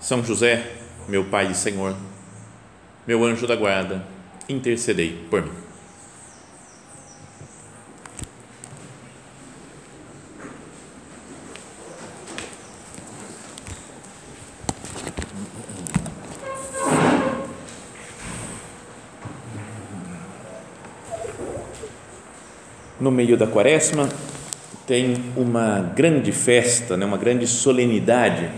São José, meu Pai e Senhor, meu anjo da guarda, intercedei por mim. no meio da quaresma, tem uma grande festa, né, uma grande solenidade,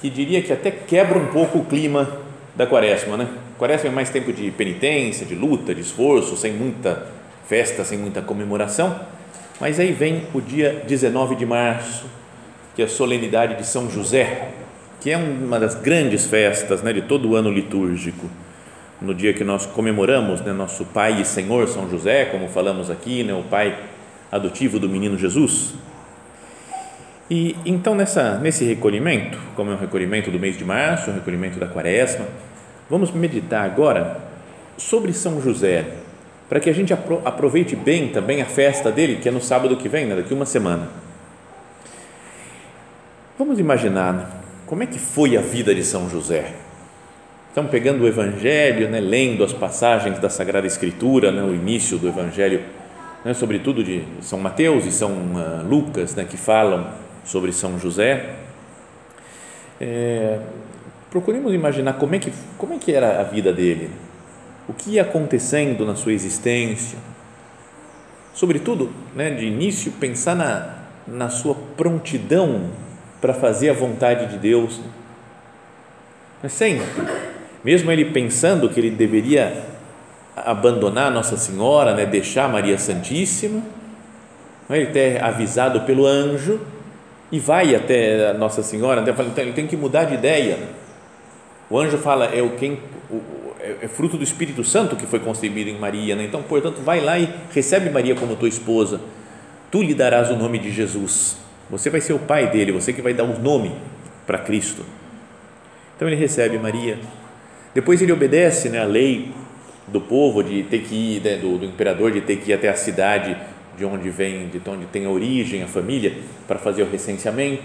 que diria que até quebra um pouco o clima da quaresma. Né? Quaresma é mais tempo de penitência, de luta, de esforço, sem muita festa, sem muita comemoração. Mas aí vem o dia 19 de março, que é a solenidade de São José, que é uma das grandes festas né, de todo o ano litúrgico no dia que nós comemoramos né, nosso Pai e Senhor São José, como falamos aqui, né, o pai adotivo do menino Jesus. E então nessa nesse recolhimento, como é um recolhimento do mês de março, um recolhimento da Quaresma, vamos meditar agora sobre São José, para que a gente aproveite bem também a festa dele, que é no sábado que vem, né, daqui uma semana. Vamos imaginar né, como é que foi a vida de São José então, pegando o Evangelho, né, lendo as passagens da Sagrada Escritura, né, o início do Evangelho, né, sobretudo de São Mateus e São uh, Lucas, né, que falam sobre São José, é, procuremos imaginar como é, que, como é que era a vida dele, o que ia acontecendo na sua existência, sobretudo, né, de início, pensar na, na sua prontidão para fazer a vontade de Deus, né, sempre mesmo ele pensando que ele deveria abandonar Nossa Senhora, né, deixar Maria Santíssima, né, ele ter avisado pelo anjo e vai até Nossa Senhora, então ele tem que mudar de ideia. O anjo fala é o quem é fruto do Espírito Santo que foi concebido em Maria, né? então portanto vai lá e recebe Maria como tua esposa. Tu lhe darás o nome de Jesus. Você vai ser o pai dele, você que vai dar o nome para Cristo. Então ele recebe Maria depois ele obedece né, a lei do povo de ter que ir, né, do, do, imperador de ter que ir até a cidade de onde vem, de onde tem origem, a família, para fazer o recenseamento,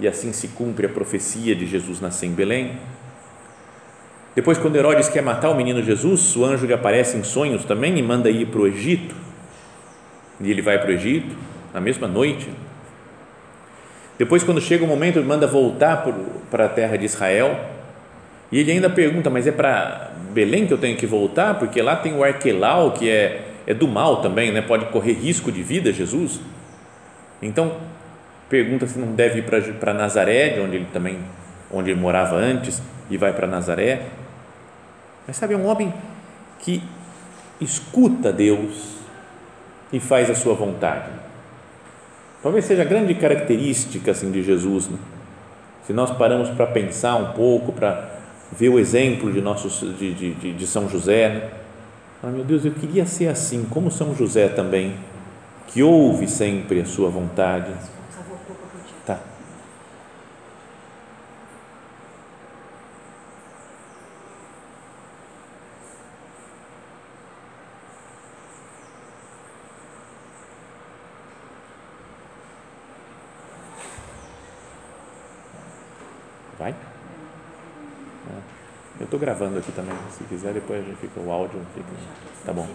e assim se cumpre a profecia de Jesus nascer em Belém. Depois, quando Herodes quer matar o menino Jesus, o anjo lhe aparece em sonhos também e manda ir para o Egito. E ele vai para o Egito na mesma noite. Depois, quando chega o momento, ele manda voltar para a terra de Israel e ele ainda pergunta, mas é para Belém que eu tenho que voltar? Porque lá tem o Arquelau, que é, é do mal também, né? pode correr risco de vida, Jesus. Então, pergunta se não deve ir para Nazaré, de onde ele também, onde ele morava antes, e vai para Nazaré. Mas sabe, é um homem que escuta Deus e faz a sua vontade. Talvez seja a grande característica assim, de Jesus. Né? Se nós paramos para pensar um pouco, para ver o exemplo de, nossos, de, de, de São José. Né? Ah, meu Deus, eu queria ser assim, como São José também, que ouve sempre a sua vontade. Tá. Vai? Eu estou gravando aqui também, se quiser, depois a gente fica o áudio, fica, tá bom.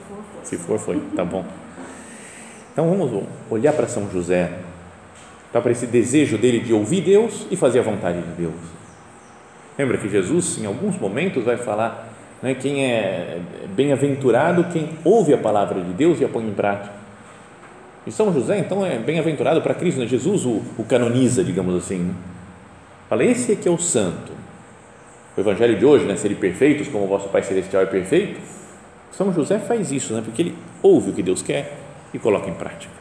Se for, foi, tá bom. Então vamos olhar para São José, para esse desejo dele de ouvir Deus e fazer a vontade de Deus. Lembra que Jesus, em alguns momentos, vai falar né, quem é bem-aventurado, quem ouve a palavra de Deus e a põe em prática. E São José, então, é bem-aventurado para Cristo, né? Jesus o, o, canoniza, digamos assim. Né? Fala, esse aqui é o santo o evangelho de hoje, né, serem perfeitos como o vosso Pai Celestial é perfeito, São José faz isso, né, porque ele ouve o que Deus quer e coloca em prática.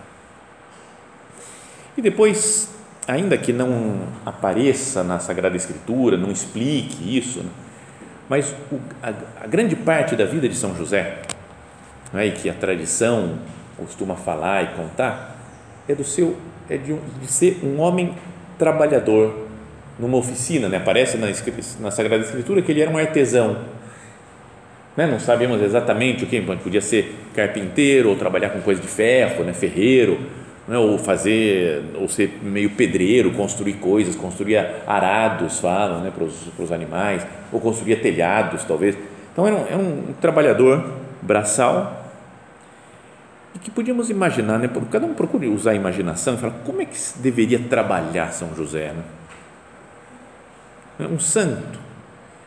E depois ainda que não apareça na Sagrada Escritura, não explique isso, né? mas o, a, a, grande parte da vida de São José, né, e que a tradição costuma falar e contar, é do seu é de, de ser um homem trabalhador numa oficina, né? aparece na, na Sagrada Escritura que ele era um artesão, né? não sabemos exatamente o que, podia ser carpinteiro ou trabalhar com coisa de ferro, né? ferreiro, né? ou fazer, ou ser meio pedreiro, construir coisas, construir arados, falam, né? para, os, animais, ou construir telhados, talvez. Então era um, era um trabalhador braçal e que podíamos imaginar, né? cada um procure usar a imaginação e falar como é que deveria trabalhar São José, né? Um santo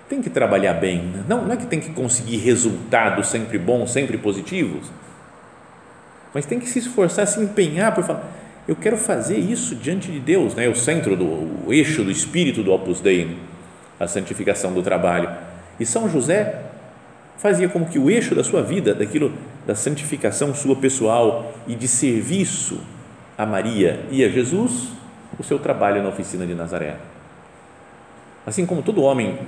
tem que trabalhar bem, né? não, não é que tem que conseguir resultados sempre bons, sempre positivos, mas tem que se esforçar, se empenhar por falar, eu quero fazer isso diante de Deus, né? o centro, do, o eixo do espírito do Opus Dei, né? a santificação do trabalho. E São José fazia como que o eixo da sua vida, daquilo da santificação sua pessoal e de serviço a Maria e a Jesus, o seu trabalho na oficina de Nazaré. Assim como todo homem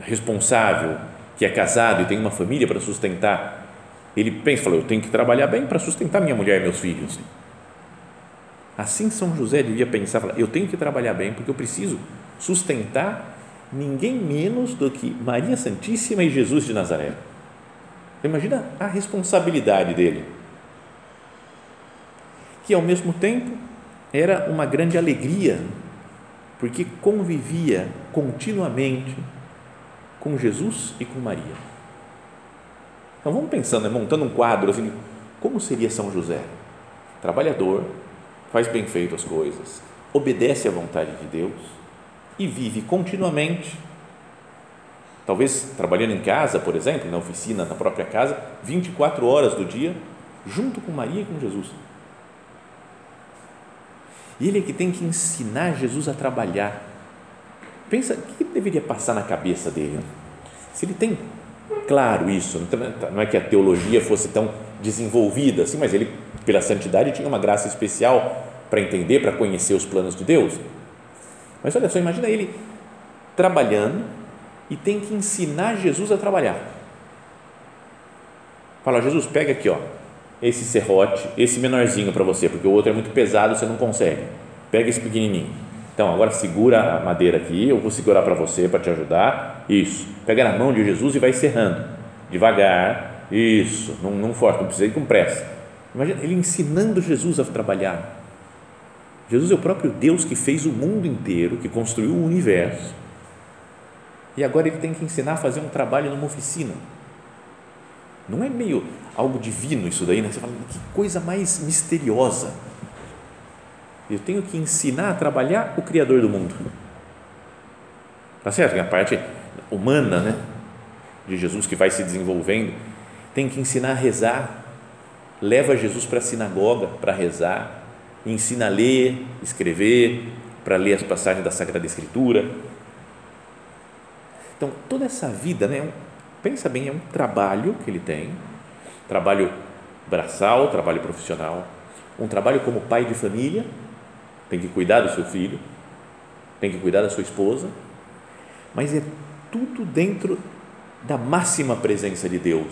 responsável, que é casado e tem uma família para sustentar, ele pensa, fala, eu tenho que trabalhar bem para sustentar minha mulher e meus filhos. Assim São José devia pensar, fala, eu tenho que trabalhar bem porque eu preciso sustentar ninguém menos do que Maria Santíssima e Jesus de Nazaré. Imagina a responsabilidade dele, que ao mesmo tempo era uma grande alegria, porque convivia continuamente com Jesus e com Maria. Então vamos pensando, né, montando um quadro assim, como seria São José? Trabalhador, faz bem feito as coisas, obedece à vontade de Deus e vive continuamente, talvez trabalhando em casa, por exemplo, na oficina, na própria casa, 24 horas do dia, junto com Maria e com Jesus. E ele é que tem que ensinar Jesus a trabalhar Pensa, o que deveria passar na cabeça dele? Se ele tem claro isso, não é que a teologia fosse tão desenvolvida assim, mas ele, pela santidade, tinha uma graça especial para entender, para conhecer os planos de Deus. Mas olha só, imagina ele trabalhando e tem que ensinar Jesus a trabalhar. Fala, Jesus, pega aqui, ó, esse serrote, esse menorzinho para você, porque o outro é muito pesado, você não consegue. Pega esse pequenininho então, agora segura a madeira aqui, eu vou segurar para você para te ajudar. Isso. Pega na mão de Jesus e vai serrando. Devagar. Isso. Não, não forte, não precisa ir com pressa. Imagina ele ensinando Jesus a trabalhar. Jesus é o próprio Deus que fez o mundo inteiro, que construiu o universo. E agora ele tem que ensinar a fazer um trabalho numa oficina. Não é meio algo divino isso daí, né? Você fala, que coisa mais misteriosa eu tenho que ensinar a trabalhar o Criador do mundo. Tá certo? A parte humana, né? De Jesus que vai se desenvolvendo, tem que ensinar a rezar. Leva Jesus para a sinagoga para rezar, ensina a ler, escrever, para ler as passagens da Sagrada Escritura. Então, toda essa vida, né? Pensa bem, é um trabalho que ele tem, trabalho braçal, trabalho profissional, um trabalho como pai de família, tem que cuidar do seu filho, tem que cuidar da sua esposa, mas é tudo dentro da máxima presença de Deus.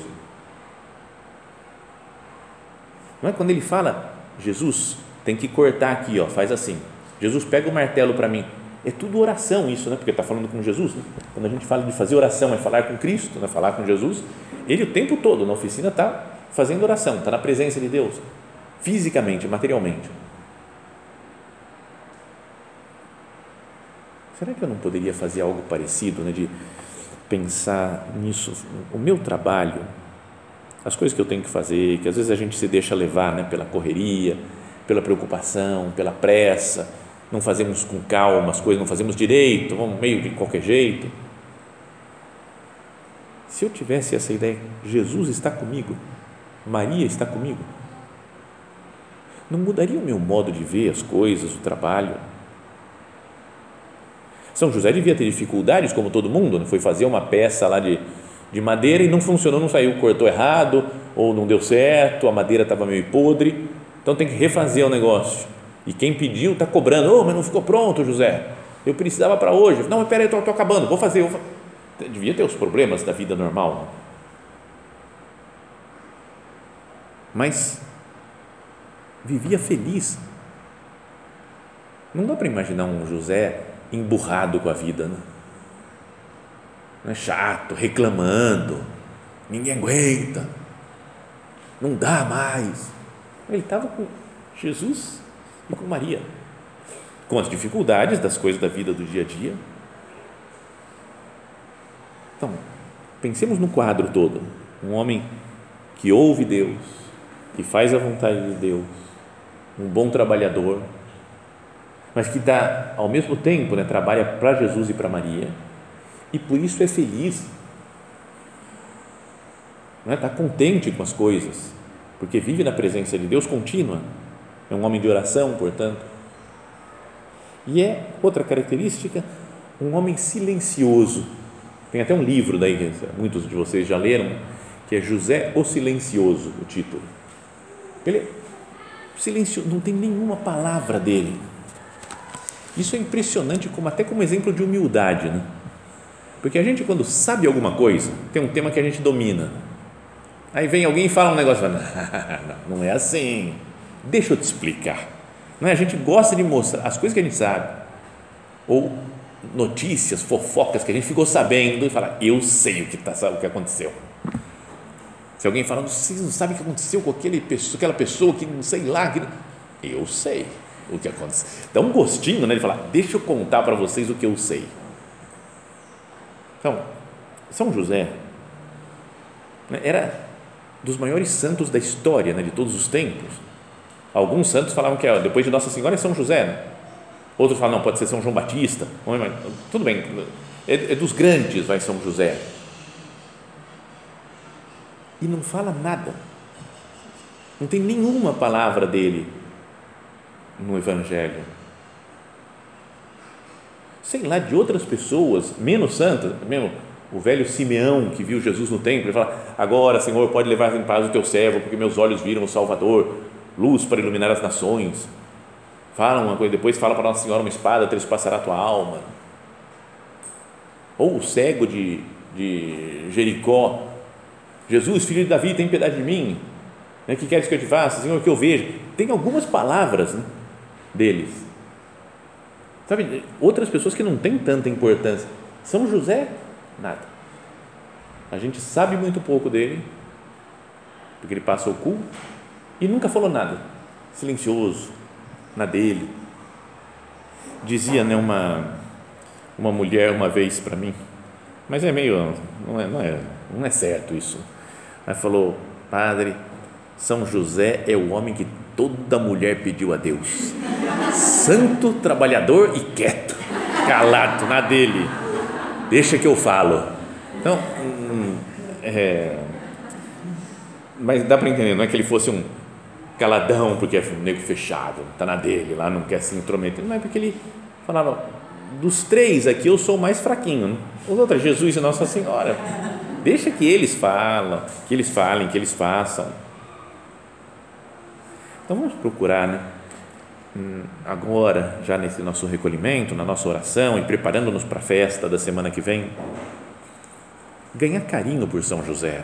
Não é quando ele fala, Jesus, tem que cortar aqui, ó, faz assim. Jesus, pega o martelo para mim. É tudo oração isso, né? Porque está falando com Jesus. Né? Quando a gente fala de fazer oração, é falar com Cristo, né? falar com Jesus. Ele o tempo todo na oficina está fazendo oração, está na presença de Deus, fisicamente, materialmente. será que eu não poderia fazer algo parecido, né, de pensar nisso, o meu trabalho, as coisas que eu tenho que fazer, que às vezes a gente se deixa levar né, pela correria, pela preocupação, pela pressa, não fazemos com calma as coisas, não fazemos direito, vamos meio de qualquer jeito. Se eu tivesse essa ideia, Jesus está comigo, Maria está comigo, não mudaria o meu modo de ver as coisas, o trabalho, são José devia ter dificuldades, como todo mundo, né? foi fazer uma peça lá de, de madeira e não funcionou, não saiu, cortou errado, ou não deu certo, a madeira estava meio podre, então tem que refazer o negócio. E quem pediu está cobrando, oh, mas não ficou pronto, José. Eu precisava para hoje. Não, mas peraí, estou acabando, vou fazer. Vou Devia ter os problemas da vida normal. Mas vivia feliz. Não dá para imaginar um José emburrado com a vida, né? Não é chato, reclamando, ninguém aguenta, não dá mais. Ele estava com Jesus e com Maria, com as dificuldades das coisas da vida do dia a dia. Então, pensemos no quadro todo: um homem que ouve Deus, que faz a vontade de Deus, um bom trabalhador, mas que dá, ao mesmo tempo, né, trabalha para Jesus e para Maria, e por isso é feliz, está né, contente com as coisas, porque vive na presença de Deus contínua, é um homem de oração, portanto. E é outra característica, um homem silencioso. Tem até um livro daí, muitos de vocês já leram, que é José o Silencioso, o título. Ele é silencioso, não tem nenhuma palavra dele isso é impressionante como até como exemplo de humildade, né? Porque a gente quando sabe alguma coisa, tem um tema que a gente domina. Aí vem alguém e fala um negócio, não, não é assim. Deixa eu te explicar. Não é? A gente gosta de mostrar as coisas que a gente sabe. Ou notícias, fofocas que a gente ficou sabendo e fala, eu sei o que, tá, o que aconteceu. Se alguém falando, você não sabe o que aconteceu com aquele, aquela pessoa que não sei lá, que... eu sei o que aconteceu. Dá um gostinho né, de falar, deixa eu contar para vocês o que eu sei. Então, São José né, era dos maiores santos da história, né, de todos os tempos. Alguns santos falavam que depois de Nossa Senhora é São José, né? outros falam, não, pode ser São João Batista, tudo bem, é, é dos grandes, vai São José. E não fala nada, não tem nenhuma palavra dele no Evangelho. Sei lá, de outras pessoas, menos santas, mesmo o velho Simeão que viu Jesus no templo, ele fala: Agora, Senhor, pode levar em paz o teu servo, porque meus olhos viram o Salvador, luz para iluminar as nações. Fala uma coisa, depois fala para Nossa Senhora uma espada trespassará a tua alma. Ou o cego de, de Jericó: Jesus, filho de Davi, tem piedade de mim. O que queres que eu te faça? Senhor, que eu veja. Tem algumas palavras, né? deles. Sabe, outras pessoas que não têm tanta importância. São José, nada. A gente sabe muito pouco dele, porque ele passa o culto e nunca falou nada, silencioso, na dele. Dizia né, uma, uma mulher uma vez para mim, mas é meio, não é, não, é, não é certo isso. Ela falou, padre, São José é o homem que toda mulher pediu a Deus santo, trabalhador e quieto, calado na dele. Deixa que eu falo. Então, hum, é, mas dá para entender, não é que ele fosse um caladão porque é um nego fechado, está na dele, lá não quer se intrometer, não é porque ele falava, dos três aqui eu sou o mais fraquinho, né? os outros, Jesus e Nossa Senhora, deixa que eles falam, que eles falem, que eles façam. Então vamos procurar, né? Hum, agora, já nesse nosso recolhimento, na nossa oração e preparando-nos para a festa da semana que vem, ganhar carinho por São José,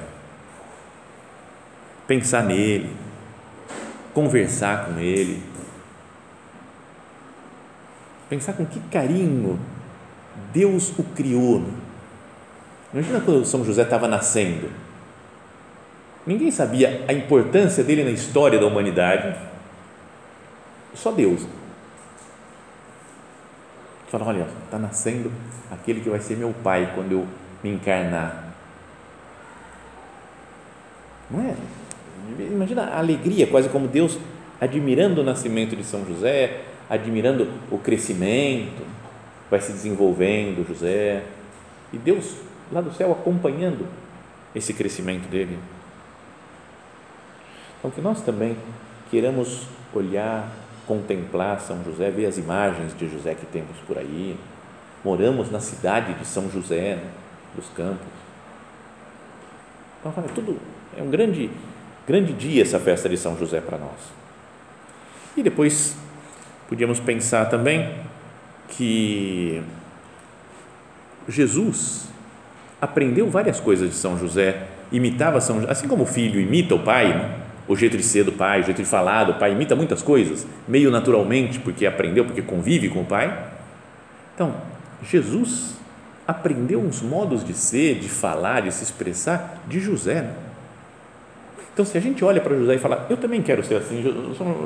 pensar nele, conversar com ele, pensar com que carinho Deus o criou. Imagina quando São José estava nascendo. Ninguém sabia a importância dele na história da humanidade só Deus. Fala, olha, está nascendo aquele que vai ser meu pai quando eu me encarnar. Não é? Imagina a alegria, quase como Deus admirando o nascimento de São José, admirando o crescimento, vai se desenvolvendo José, e Deus lá do céu acompanhando esse crescimento dele. Então, que nós também queiramos olhar contemplar São José, ver as imagens de José que temos por aí. Moramos na cidade de São José, né, dos Campos. Então, tudo é um grande, grande dia essa festa de São José para nós. E depois Podíamos pensar também que Jesus aprendeu várias coisas de São José, imitava São José, assim como o filho imita o pai, né? o jeito de ser do pai, o jeito de falar do pai, imita muitas coisas, meio naturalmente, porque aprendeu, porque convive com o pai. Então, Jesus aprendeu uns modos de ser, de falar, de se expressar de José. Né? Então, se a gente olha para José e fala, eu também quero ser assim,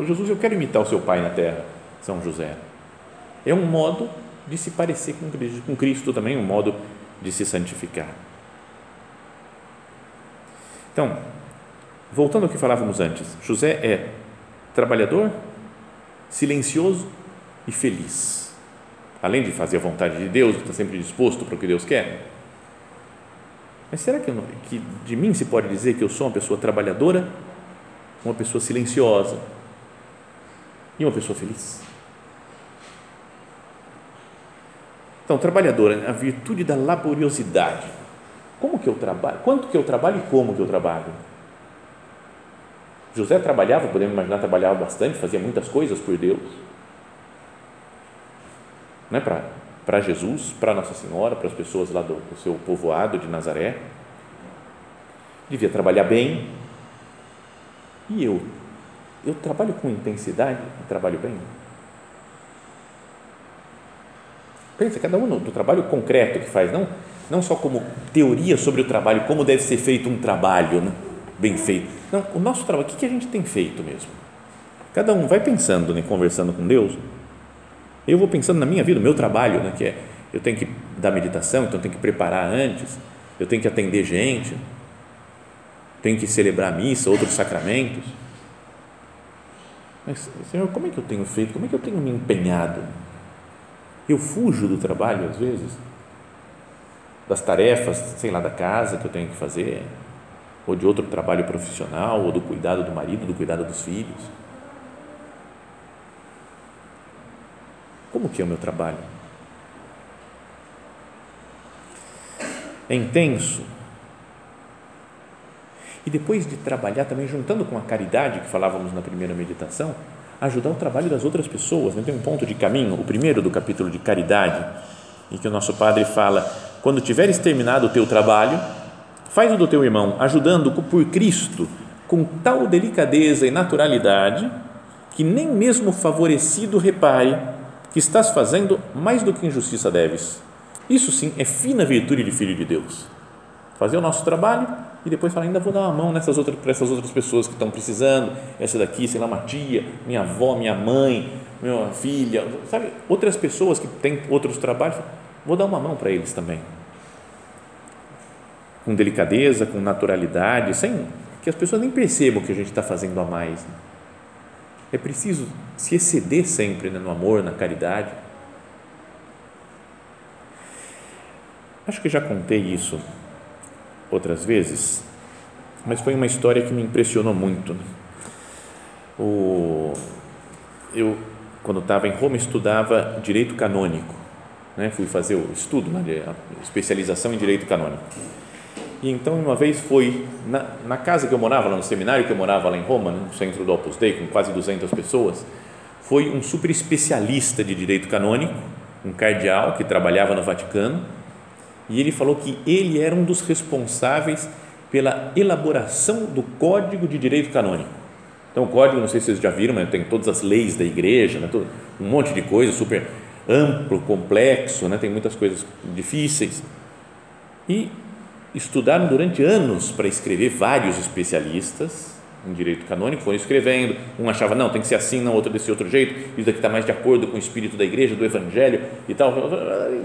Jesus, eu quero imitar o seu pai na terra, São José. É um modo de se parecer com Cristo também, um modo de se santificar. Então, voltando ao que falávamos antes, José é trabalhador, silencioso e feliz. Além de fazer a vontade de Deus, está sempre disposto para o que Deus quer. Mas será que, que de mim se pode dizer que eu sou uma pessoa trabalhadora, uma pessoa silenciosa e uma pessoa feliz? Então, trabalhadora, a virtude da laboriosidade. Como que eu trabalho? Quanto que eu trabalho e como que eu trabalho? José trabalhava, podemos imaginar, trabalhava bastante, fazia muitas coisas por Deus. Né? Para Jesus, para Nossa Senhora, para as pessoas lá do, do seu povoado de Nazaré. Devia trabalhar bem. E eu? Eu trabalho com intensidade e trabalho bem? Pensa, cada um do trabalho concreto que faz, não, não só como teoria sobre o trabalho, como deve ser feito um trabalho né? bem feito. Não, o nosso trabalho, o que, que a gente tem feito mesmo? Cada um vai pensando, né, conversando com Deus. Eu vou pensando na minha vida, no meu trabalho, né, que é eu tenho que dar meditação, então tenho que preparar antes, eu tenho que atender gente, tenho que celebrar missa, outros sacramentos. Mas, Senhor, como é que eu tenho feito? Como é que eu tenho me empenhado? Eu fujo do trabalho às vezes, das tarefas, sei lá, da casa que eu tenho que fazer, ou de outro trabalho profissional, ou do cuidado do marido, do cuidado dos filhos. Como que é o meu trabalho? É intenso. E depois de trabalhar também, juntando com a caridade que falávamos na primeira meditação, ajudar o trabalho das outras pessoas. Né? Tem um ponto de caminho, o primeiro do capítulo de caridade, em que o nosso Padre fala: quando tiveres terminado o teu trabalho, faz o do teu irmão, ajudando por Cristo com tal delicadeza e naturalidade que nem mesmo favorecido repare que estás fazendo mais do que injustiça deves. Isso sim é fina virtude de filho de Deus. Fazer o nosso trabalho e depois falar, ainda vou dar uma mão nessas outras, para essas outras pessoas que estão precisando, essa daqui, sei lá, uma tia, minha avó, minha mãe, minha filha, sabe, outras pessoas que têm outros trabalhos, vou dar uma mão para eles também. Com delicadeza, com naturalidade, sem que as pessoas nem percebam que a gente está fazendo a mais. Né? É preciso se exceder sempre né, no amor, na caridade. Acho que já contei isso outras vezes, mas foi uma história que me impressionou muito. Né? O, eu, quando estava em Roma, estudava direito canônico. Né? Fui fazer o estudo, né? especialização em direito canônico. E então, uma vez foi na, na, casa que eu morava, lá no seminário que eu morava lá em Roma, no centro do Opus Dei, com quase 200 pessoas, foi um super especialista de direito canônico, um cardeal que trabalhava no Vaticano, e ele falou que ele era um dos responsáveis pela elaboração do Código de Direito Canônico. Então, o código, não sei se vocês já viram, mas tem todas as leis da igreja, né? um monte de coisa, super amplo, complexo, né? tem muitas coisas difíceis. E estudaram durante anos para escrever vários especialistas em direito canônico, foram escrevendo, um achava, não, tem que ser assim, não, outro desse outro jeito, isso daqui está mais de acordo com o espírito da igreja, do evangelho e tal.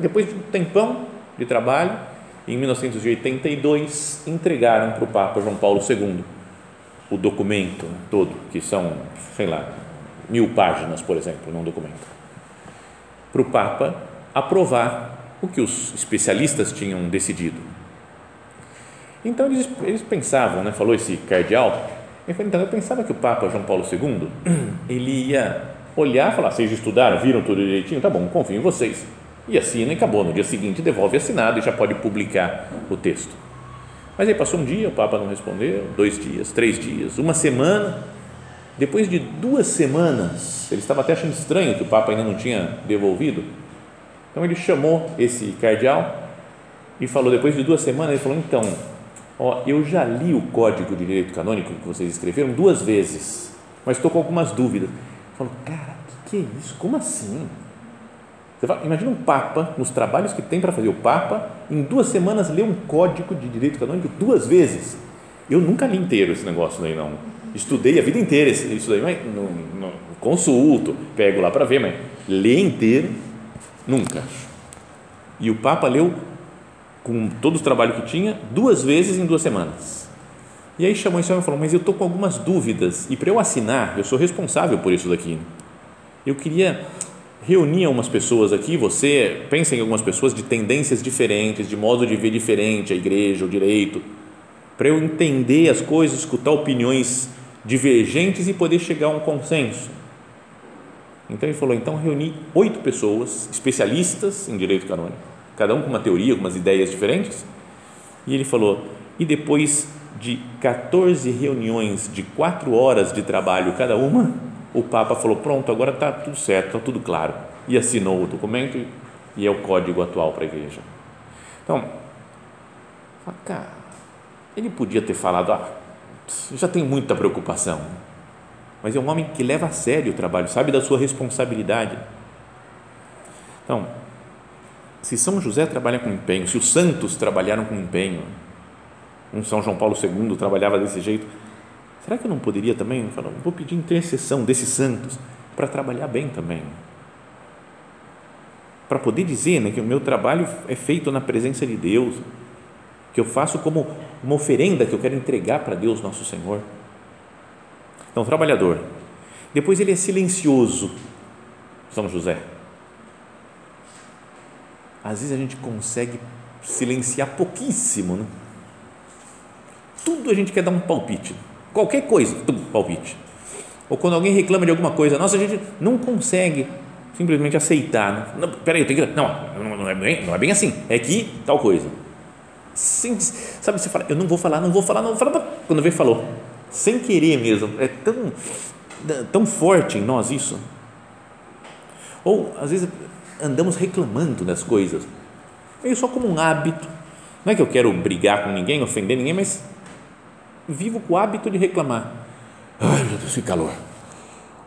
Depois de um tempão de trabalho, em 1982, entregaram para o Papa João Paulo II o documento todo, que são, sei lá, mil páginas, por exemplo, num documento, para o Papa aprovar o que os especialistas tinham decidido. Então eles, eles pensavam, né, falou esse cardeal, então eu pensava que o Papa João Paulo II ele ia olhar e falar: vocês estudaram, viram tudo direitinho? Tá bom, confio em vocês e assina e acabou. No dia seguinte devolve assinado e já pode publicar o texto. Mas aí passou um dia, o Papa não respondeu, dois dias, três dias, uma semana, depois de duas semanas, ele estava até achando estranho que o Papa ainda não tinha devolvido, então ele chamou esse cardeal e falou, depois de duas semanas, ele falou, então, ó, eu já li o Código de Direito Canônico que vocês escreveram duas vezes, mas estou com algumas dúvidas. Ele falou, cara, o que, que é isso? Como assim? Fala, imagina um Papa, nos trabalhos que tem para fazer, o Papa, em duas semanas, lê um Código de Direito Canônico duas vezes. Eu nunca li inteiro esse negócio daí, não. Estudei a vida inteira isso daí, mas não, não consulto, pego lá para ver, mas ler inteiro, nunca. E o Papa leu com todo o trabalho que tinha, duas vezes em duas semanas. E aí chamou esse homem e falou: Mas eu estou com algumas dúvidas, e para eu assinar, eu sou responsável por isso daqui. Eu queria reunir algumas pessoas aqui, você pensa em algumas pessoas de tendências diferentes, de modo de ver diferente a igreja, o direito, para eu entender as coisas, escutar opiniões divergentes e poder chegar a um consenso. Então ele falou: então reuni oito pessoas, especialistas em direito canônico cada um com uma teoria, com umas ideias diferentes. E ele falou: e depois de 14 reuniões de quatro horas de trabalho cada uma, o Papa falou: pronto, agora está tudo certo, está tudo claro. E assinou o documento e é o código atual para a igreja. Então, cara, ele podia ter falado: ah, já tenho muita preocupação. Mas é um homem que leva a sério o trabalho, sabe da sua responsabilidade. Então, se São José trabalha com empenho, se os santos trabalharam com empenho, um São João Paulo II trabalhava desse jeito, será que eu não poderia também falar, vou pedir intercessão desses santos para trabalhar bem também? Para poder dizer né, que o meu trabalho é feito na presença de Deus, que eu faço como uma oferenda que eu quero entregar para Deus nosso Senhor. Então, trabalhador. Depois ele é silencioso, São José às vezes a gente consegue silenciar pouquíssimo, né? Tudo a gente quer dar um palpite, qualquer coisa, tum, palpite. Ou quando alguém reclama de alguma coisa, nossa, a gente não consegue simplesmente aceitar. Né? Não, peraí, eu tenho que. Não, não é, bem, não é bem assim, é que tal coisa. Sem, sabe, você fala, eu não vou falar, não vou falar, não vou falar, quando vê, falou. Sem querer mesmo, é tão, tão forte em nós isso. Ou, às vezes, andamos reclamando das coisas, meio só como um hábito. Não é que eu quero brigar com ninguém, ofender ninguém, mas vivo com o hábito de reclamar. Ai, meu Deus, que calor.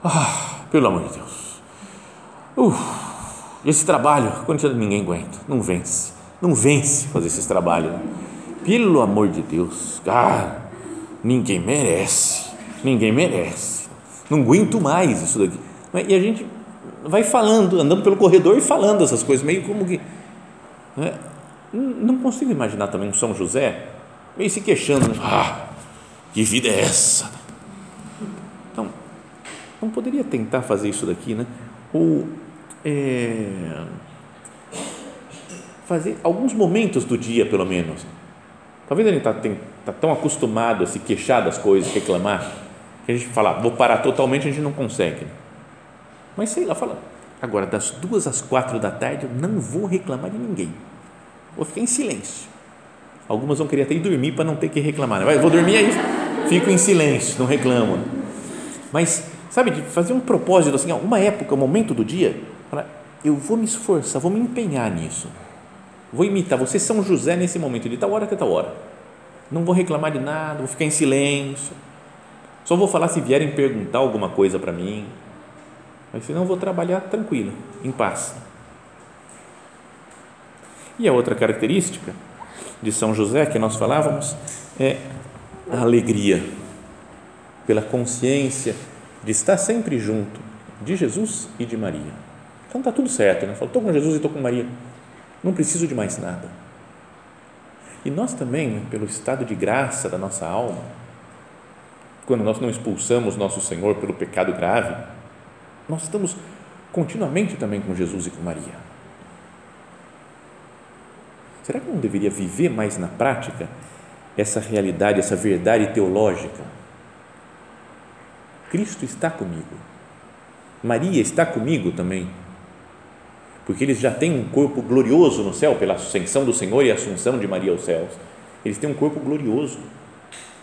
Ah, pelo amor de Deus. Uf, esse trabalho, quando ninguém aguenta, não vence. Não vence fazer esses trabalhos. Pelo amor de Deus, cara, ninguém merece. Ninguém merece. Não aguento mais isso daqui. E a gente vai falando, andando pelo corredor e falando essas coisas, meio como que. Né? Não consigo imaginar também um São José meio se queixando, ah, que vida é essa? Então, não poderia tentar fazer isso daqui, né? Ou é, fazer alguns momentos do dia, pelo menos. Talvez ele está tá tão acostumado a se queixar das coisas, reclamar, que a gente fala, vou parar totalmente, a gente não consegue. Mas sei lá, fala, agora das duas às quatro da tarde eu não vou reclamar de ninguém. Vou ficar em silêncio. Algumas vão querer até ir dormir para não ter que reclamar. Né? Vou dormir aí, fico em silêncio, não reclamo. Mas, sabe, de fazer um propósito assim, uma época, um momento do dia, eu vou me esforçar, vou me empenhar nisso. Vou imitar, você São José nesse momento, de tal hora até tal hora. Não vou reclamar de nada, vou ficar em silêncio. Só vou falar se vierem perguntar alguma coisa para mim. Eu vou trabalhar tranquilo, em paz. E a outra característica de São José que nós falávamos é a alegria, pela consciência de estar sempre junto de Jesus e de Maria. Então está tudo certo, né? Estou com Jesus e estou com Maria. Não preciso de mais nada. E nós também, pelo estado de graça da nossa alma, quando nós não expulsamos nosso Senhor pelo pecado grave, nós estamos continuamente também com Jesus e com Maria. Será que não deveria viver mais na prática essa realidade, essa verdade teológica? Cristo está comigo. Maria está comigo também. Porque eles já têm um corpo glorioso no céu, pela ascensão do Senhor e assunção de Maria aos céus. Eles têm um corpo glorioso,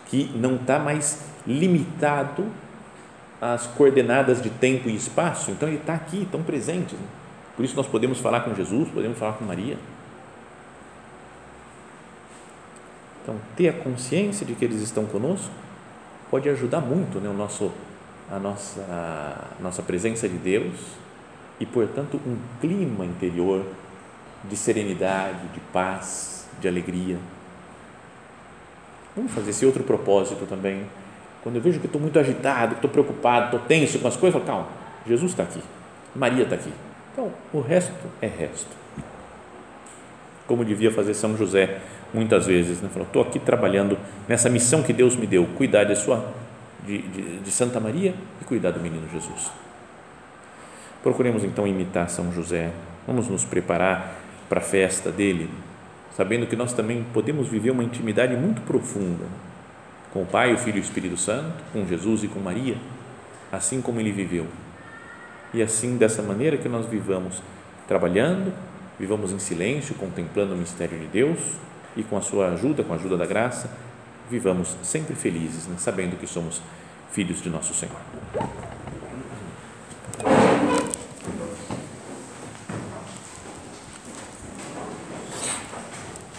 que não está mais limitado as coordenadas de tempo e espaço, então ele está aqui, tão presente. Né? Por isso nós podemos falar com Jesus, podemos falar com Maria. Então, ter a consciência de que eles estão conosco pode ajudar muito né, o nosso, a, nossa, a nossa presença de Deus e, portanto, um clima interior de serenidade, de paz, de alegria. Vamos fazer esse outro propósito também. Quando eu vejo que estou muito agitado, que estou preocupado, estou tenso com as coisas, eu falo, calma, Jesus está aqui, Maria está aqui. Então, o resto é resto. Como devia fazer São José muitas vezes, né? falou, estou aqui trabalhando nessa missão que Deus me deu, cuidar de, sua, de, de, de Santa Maria e cuidar do menino Jesus. Procuremos então imitar São José, vamos nos preparar para a festa dele, sabendo que nós também podemos viver uma intimidade muito profunda com o Pai, o Filho e o Espírito Santo, com Jesus e com Maria, assim como ele viveu. E assim, dessa maneira que nós vivamos, trabalhando, vivamos em silêncio, contemplando o mistério de Deus e com a sua ajuda, com a ajuda da graça, vivamos sempre felizes, né? sabendo que somos filhos de nosso Senhor.